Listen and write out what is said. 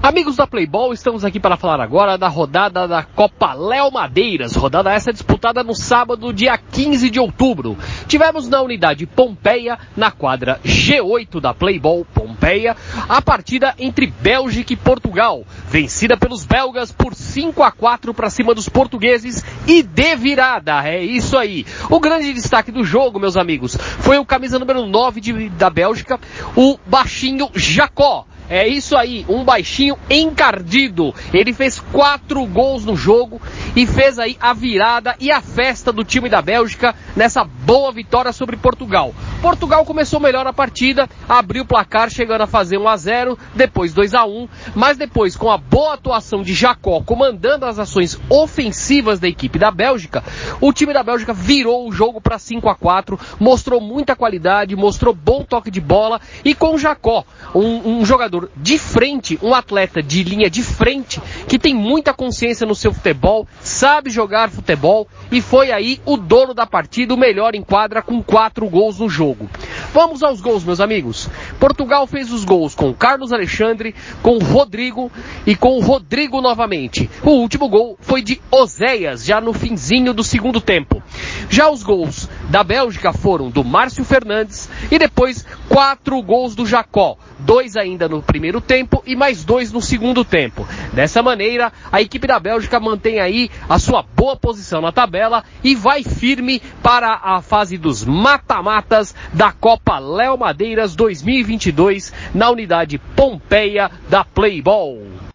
Amigos da Playball, estamos aqui para falar agora da rodada da Copa Léo Madeiras. Rodada essa disputada no sábado, dia 15 de outubro. Tivemos na unidade Pompeia, na quadra G8 da Playball Pompeia, a partida entre Bélgica e Portugal, vencida pelos belgas por 5 a 4 para cima dos portugueses e de virada. É isso aí. O grande destaque do jogo, meus amigos, foi o camisa número 9 de, da Bélgica, o baixinho Jacó é isso aí, um baixinho encardido. Ele fez quatro gols no jogo e fez aí a virada e a festa do time da Bélgica nessa boa vitória sobre Portugal. Portugal começou melhor a partida, abriu o placar chegando a fazer 1 a 0, depois 2 a 1, mas depois com a boa atuação de Jacó comandando as ações ofensivas da equipe da Bélgica, o time da Bélgica virou o jogo para 5 a 4, mostrou muita qualidade, mostrou bom toque de bola e com Jacó, um, um jogador de frente, um atleta de linha de frente, que tem muita consciência no seu futebol, sabe jogar futebol e foi aí o dono da partida, o melhor em quadra com quatro gols no jogo. Vamos aos gols, meus amigos. Portugal fez os gols com Carlos Alexandre, com Rodrigo e com Rodrigo novamente. O último gol foi de Oséias, já no finzinho do segundo tempo. Já os gols da Bélgica foram do Márcio Fernandes e depois quatro gols do Jacó. Dois ainda no primeiro tempo e mais dois no segundo tempo. Dessa maneira, a equipe da Bélgica mantém aí a sua boa posição na tabela e vai firme para a fase dos mata-matas da Copa Léo Madeiras 2022 na unidade Pompeia da Playball.